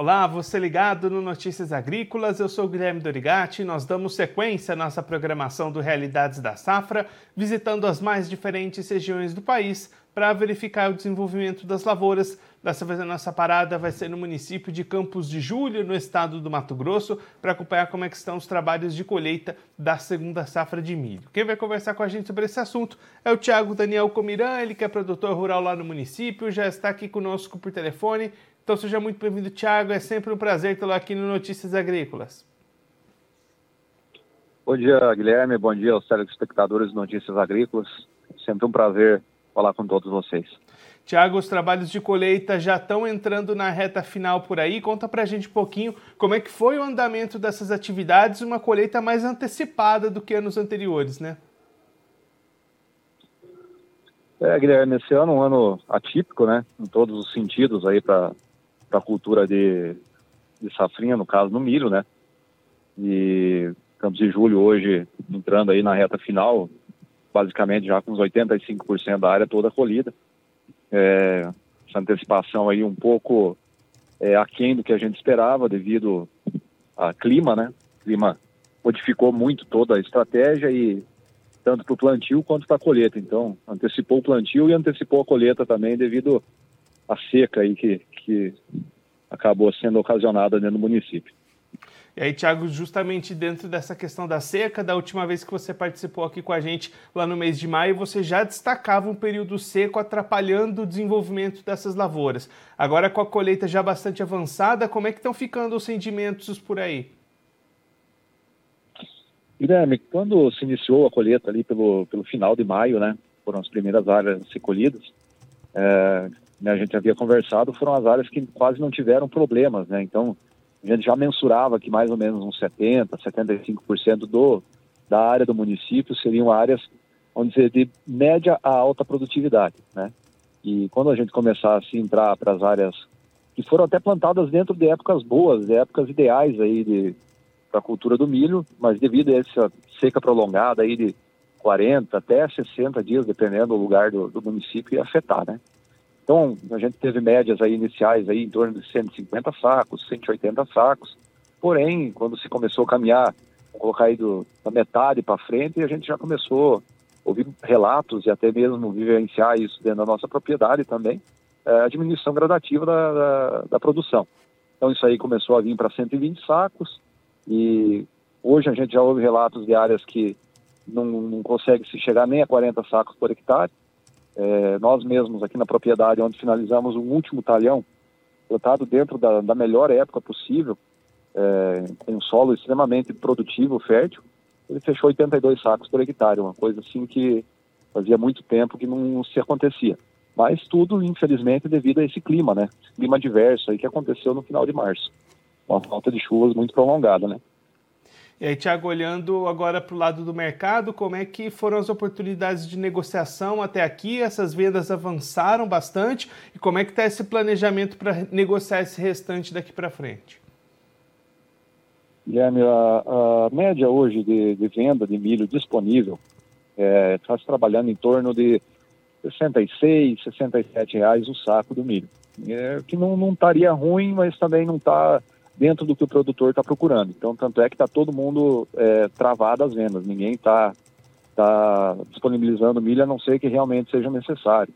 Olá, você ligado no Notícias Agrícolas, eu sou o Guilherme Dorigati. Nós damos sequência à nossa programação do Realidades da Safra, visitando as mais diferentes regiões do país para verificar o desenvolvimento das lavouras. Dessa vez a nossa parada vai ser no município de Campos de Julho, no estado do Mato Grosso, para acompanhar como é estão os trabalhos de colheita da segunda safra de milho. Quem vai conversar com a gente sobre esse assunto é o Tiago Daniel Comiran, ele que é produtor rural lá no município, já está aqui conosco por telefone. Então seja muito bem-vindo, Tiago. É sempre um prazer tê-lo aqui no Notícias Agrícolas. Bom dia, Guilherme. Bom dia aos telespectadores de Notícias Agrícolas. Sempre um prazer falar com todos vocês. Tiago, os trabalhos de colheita já estão entrando na reta final por aí. Conta pra gente um pouquinho como é que foi o andamento dessas atividades, uma colheita mais antecipada do que anos anteriores, né? É, Guilherme, esse ano é um ano atípico, né? Em todos os sentidos aí para para a cultura de, de safrinha, no caso no milho, né? E Campos de Julho hoje entrando aí na reta final, basicamente já com uns 85% da área toda colhida. É, essa antecipação aí um pouco é, aquém do que a gente esperava devido ao clima, né? O clima modificou muito toda a estratégia e tanto para o plantio quanto para a colheita. Então, antecipou o plantio e antecipou a colheita também devido à seca aí que, que acabou sendo ocasionada dentro do município. E aí, Tiago, justamente dentro dessa questão da seca, da última vez que você participou aqui com a gente lá no mês de maio, você já destacava um período seco atrapalhando o desenvolvimento dessas lavouras. Agora, com a colheita já bastante avançada, como é que estão ficando os rendimentos por aí? Guilherme, quando se iniciou a colheita ali pelo, pelo final de maio, né, foram as primeiras áreas a ser colhidas, é, né, a gente havia conversado, foram as áreas que quase não tiveram problemas, né? Então, a gente já mensurava que mais ou menos uns 70%, 75% do, da área do município seriam áreas, vamos dizer, de média a alta produtividade, né? E quando a gente começasse a entrar para as áreas que foram até plantadas dentro de épocas boas, de épocas ideais aí para a cultura do milho, mas devido a essa seca prolongada aí de 40 até 60 dias, dependendo do lugar do, do município, ia afetar, né? Então, a gente teve médias aí iniciais aí em torno de 150 sacos, 180 sacos. Porém, quando se começou a caminhar, colocar aí do, da metade para frente, a gente já começou a ouvir relatos e até mesmo vivenciar isso dentro da nossa propriedade também, é, a diminuição gradativa da, da, da produção. Então, isso aí começou a vir para 120 sacos e hoje a gente já ouve relatos de áreas que não, não consegue se chegar nem a 40 sacos por hectare. É, nós mesmos aqui na propriedade, onde finalizamos o último talhão, plantado dentro da, da melhor época possível, é, em um solo extremamente produtivo, fértil, ele fechou 82 sacos por hectare, uma coisa assim que fazia muito tempo que não se acontecia. Mas tudo, infelizmente, devido a esse clima, né? Clima adverso aí que aconteceu no final de março. Uma falta de chuvas muito prolongada, né? E aí, Tiago, olhando agora para o lado do mercado, como é que foram as oportunidades de negociação até aqui? Essas vendas avançaram bastante e como é que está esse planejamento para negociar esse restante daqui para frente? Guilherme, a, a média hoje de, de, venda de milho disponível está é, tá trabalhando em torno de 66, 67 reais o saco do milho. É, que não, não estaria ruim, mas também não está dentro do que o produtor está procurando. Então, tanto é que está todo mundo é, travado às vendas, ninguém está tá disponibilizando milho a não ser que realmente seja necessário.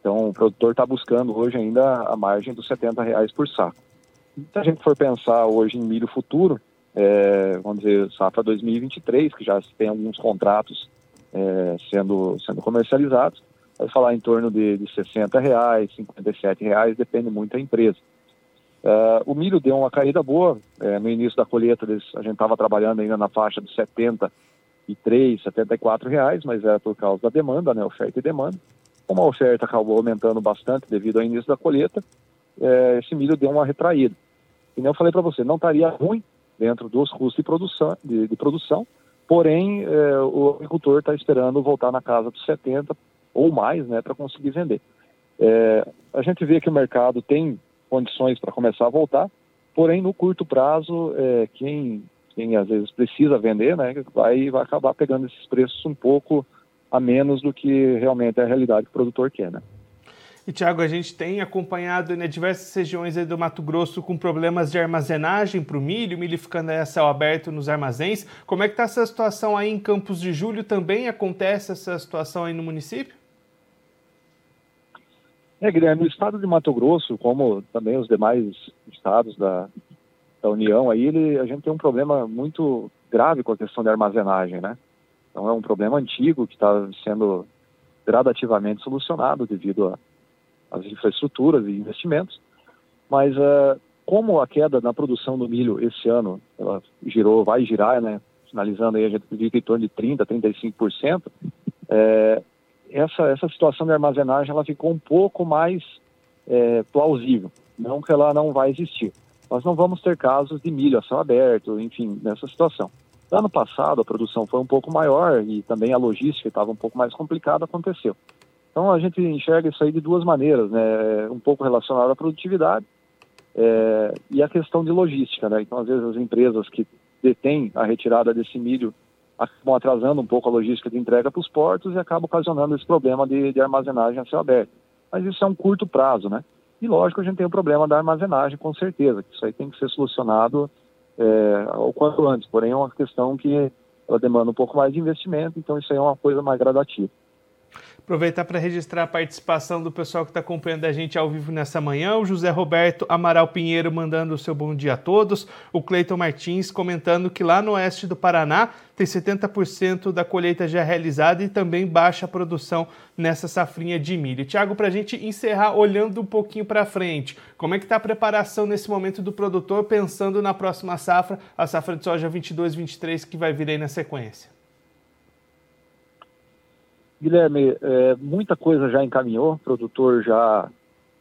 Então, o produtor está buscando hoje ainda a margem dos 70 reais por saco. Se a gente for pensar hoje em milho futuro, é, vamos dizer, safra 2023, que já tem alguns contratos é, sendo, sendo comercializados, vai falar em torno de, de 60 reais, 57 reais, depende muito da empresa. Uh, o milho deu uma caída boa. É, no início da colheita, eles, a gente estava trabalhando ainda na faixa de 73, 74 reais, mas era por causa da demanda, né, oferta e demanda. Como a oferta acabou aumentando bastante devido ao início da colheita, é, esse milho deu uma retraída. E nem eu falei para você, não estaria ruim dentro dos custos de produção, de, de produção porém é, o agricultor está esperando voltar na casa dos 70 ou mais, né, para conseguir vender. A gente vê que o mercado tem condições para começar a voltar, porém no curto prazo, é, quem, quem às vezes precisa vender, né, vai, vai acabar pegando esses preços um pouco a menos do que realmente é a realidade que o produtor quer, né. E, Tiago, a gente tem acompanhado né, diversas regiões do Mato Grosso com problemas de armazenagem para o milho, milho ficando a céu aberto nos armazéns. Como é que está essa situação aí em Campos de Julho? Também acontece essa situação aí no município? É, Guilherme, no estado de Mato Grosso, como também os demais estados da, da União, aí ele, a gente tem um problema muito grave com a questão da armazenagem, né? Então é um problema antigo que está sendo gradativamente solucionado devido as infraestruturas e investimentos, mas uh, como a queda na produção do milho esse ano, ela girou, vai girar, né, finalizando aí, a gente acredita em torno de 30%, 35%, é, essa, essa situação de armazenagem ela ficou um pouco mais é, plausível, não que ela não vai existir. Nós não vamos ter casos de milho a céu aberto, enfim, nessa situação. Ano passado a produção foi um pouco maior e também a logística estava um pouco mais complicada, aconteceu. Então a gente enxerga isso aí de duas maneiras, né? Um pouco relacionado à produtividade é, e a questão de logística, né? Então às vezes as empresas que detêm a retirada desse milho acabam atrasando um pouco a logística de entrega para os portos e acabam ocasionando esse problema de, de, armazenagem a céu aberto. Mas isso é um curto prazo, né? E lógico a gente tem o problema da armazenagem, com certeza, que isso aí tem que ser solucionado é, o quanto antes. Porém é uma questão que ela demanda um pouco mais de investimento, então isso aí é uma coisa mais gradativa. Aproveitar para registrar a participação do pessoal que está acompanhando a gente ao vivo nessa manhã. O José Roberto Amaral Pinheiro mandando o seu bom dia a todos. O Cleiton Martins comentando que lá no oeste do Paraná tem 70% da colheita já realizada e também baixa a produção nessa safrinha de milho. Tiago, para a gente encerrar olhando um pouquinho para frente, como é que está a preparação nesse momento do produtor pensando na próxima safra, a safra de soja 22-23 que vai vir aí na sequência? Guilherme, é, muita coisa já encaminhou, o produtor já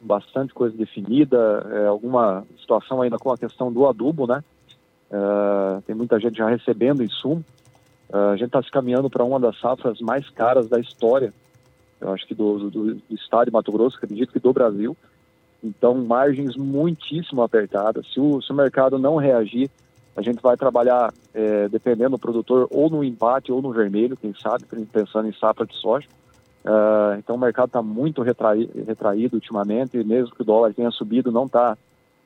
bastante coisa definida, é, alguma situação ainda com a questão do adubo, né? É, tem muita gente já recebendo insumo. É, a gente está se caminhando para uma das safras mais caras da história, eu acho que do, do, do estado de Mato Grosso, acredito que do Brasil. Então, margens muitíssimo apertadas. Se o, se o mercado não reagir, a gente vai trabalhar, é, dependendo do produtor, ou no empate ou no vermelho, quem sabe, pensando em safra de soja. Uh, então o mercado está muito retraído, ultimamente, e mesmo que o dólar tenha subido, não está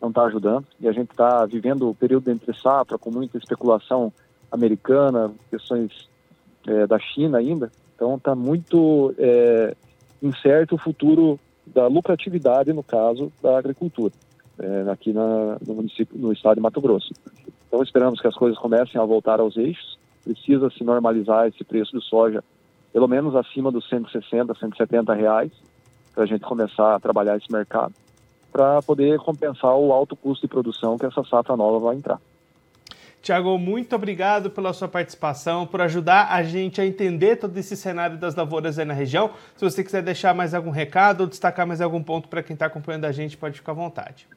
não tá ajudando. E a gente está vivendo o período entre safra, com muita especulação americana, questões é, da China ainda. Então está muito é, incerto o futuro da lucratividade, no caso, da agricultura, é, aqui na, no município, no estado de Mato Grosso. Então esperamos que as coisas comecem a voltar aos eixos. Precisa se normalizar esse preço de soja, pelo menos acima dos 160, 170 reais, para a gente começar a trabalhar esse mercado, para poder compensar o alto custo de produção que essa safra nova vai entrar. Tiago, muito obrigado pela sua participação, por ajudar a gente a entender todo esse cenário das lavouras aí na região. Se você quiser deixar mais algum recado ou destacar mais algum ponto para quem está acompanhando a gente, pode ficar à vontade.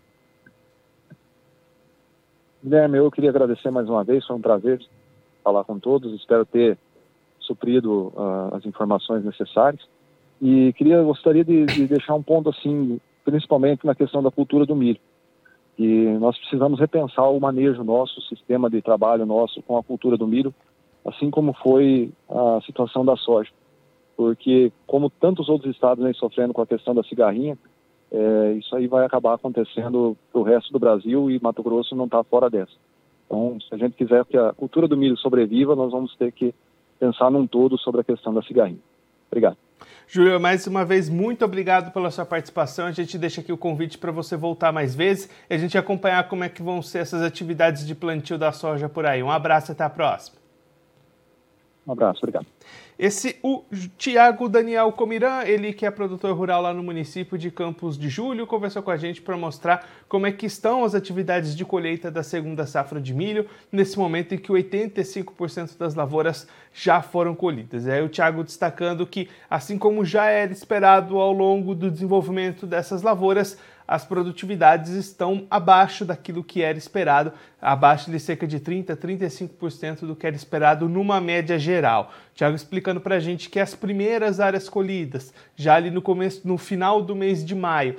Guilherme, eu queria agradecer mais uma vez, foi um prazer falar com todos, espero ter suprido uh, as informações necessárias. E queria, gostaria de, de, deixar um ponto assim, principalmente na questão da cultura do milho. E nós precisamos repensar o manejo nosso, o sistema de trabalho nosso com a cultura do milho, assim como foi a situação da soja. Porque, como tantos outros estados vêm sofrendo com a questão da cigarrinha, é, isso aí vai acabar acontecendo para o resto do Brasil e Mato Grosso não está fora dessa. Então, se a gente quiser que a cultura do milho sobreviva, nós vamos ter que pensar num todo sobre a questão da cigarrinha. Obrigado. Júlio, mais uma vez, muito obrigado pela sua participação. A gente deixa aqui o convite para você voltar mais vezes e a gente acompanhar como é que vão ser essas atividades de plantio da soja por aí. Um abraço e até a próxima. Um abraço, obrigado. Esse, o Tiago Daniel Comirã, ele que é produtor rural lá no município de Campos de Julho, conversou com a gente para mostrar como é que estão as atividades de colheita da segunda safra de milho, nesse momento em que 85% das lavouras já foram colhidas. É o Tiago destacando que, assim como já era esperado ao longo do desenvolvimento dessas lavouras, as produtividades estão abaixo daquilo que era esperado, abaixo de cerca de 30% a 35% do que era esperado numa média geral. Tiago explicando para a gente que as primeiras áreas colhidas, já ali no começo, no final do mês de maio,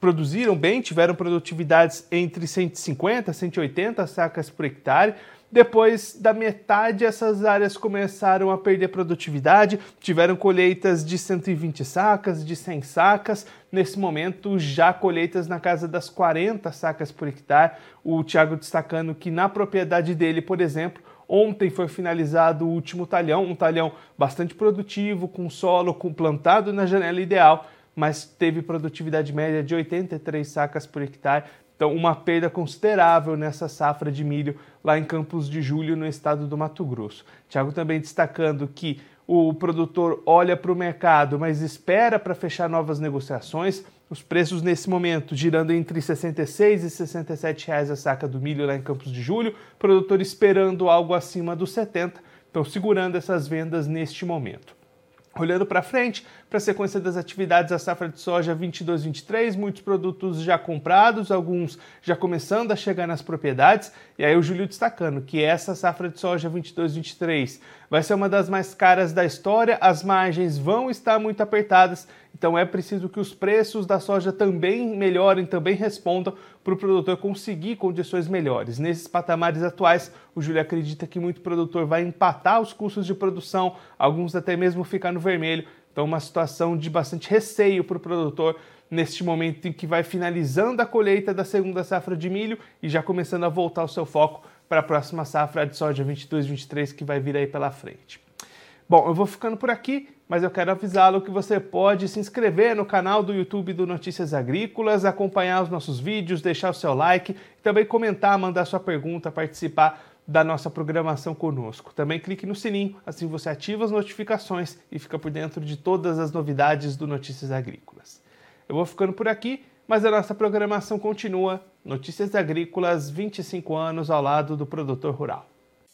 produziram bem, tiveram produtividades entre 150 e 180 sacas por hectare, Depois da metade, essas áreas começaram a perder produtividade, tiveram colheitas de 120 sacas, de 100 sacas. Nesse momento, já colheitas na casa das 40 sacas por hectare. O Thiago destacando que na propriedade dele, por exemplo, Ontem foi finalizado o último talhão, um talhão bastante produtivo, com solo com plantado na janela ideal, mas teve produtividade média de 83 sacas por hectare. Então, uma perda considerável nessa safra de milho lá em Campos de Julho, no estado do Mato Grosso. Tiago também destacando que o produtor olha para o mercado, mas espera para fechar novas negociações. Os preços nesse momento girando entre 66 e 67 reais a saca do milho lá em Campos de Julho, produtor esperando algo acima dos 70, então segurando essas vendas neste momento. Olhando para frente, para a sequência das atividades da safra de soja 22-23, muitos produtos já comprados, alguns já começando a chegar nas propriedades. E aí o Júlio destacando que essa safra de soja 22-23 vai ser uma das mais caras da história, as margens vão estar muito apertadas, então é preciso que os preços da soja também melhorem, também respondam para o produtor conseguir condições melhores. Nesses patamares atuais, o Júlio acredita que muito produtor vai empatar os custos de produção, alguns até mesmo ficar no vermelho. Então, uma situação de bastante receio para o produtor neste momento em que vai finalizando a colheita da segunda safra de milho e já começando a voltar o seu foco para a próxima safra de soja 22-23 que vai vir aí pela frente. Bom, eu vou ficando por aqui, mas eu quero avisá-lo que você pode se inscrever no canal do YouTube do Notícias Agrícolas, acompanhar os nossos vídeos, deixar o seu like, e também comentar, mandar sua pergunta, participar da nossa programação conosco. Também clique no sininho, assim você ativa as notificações e fica por dentro de todas as novidades do Notícias Agrícolas. Eu vou ficando por aqui, mas a nossa programação continua. Notícias Agrícolas, 25 anos ao lado do produtor rural.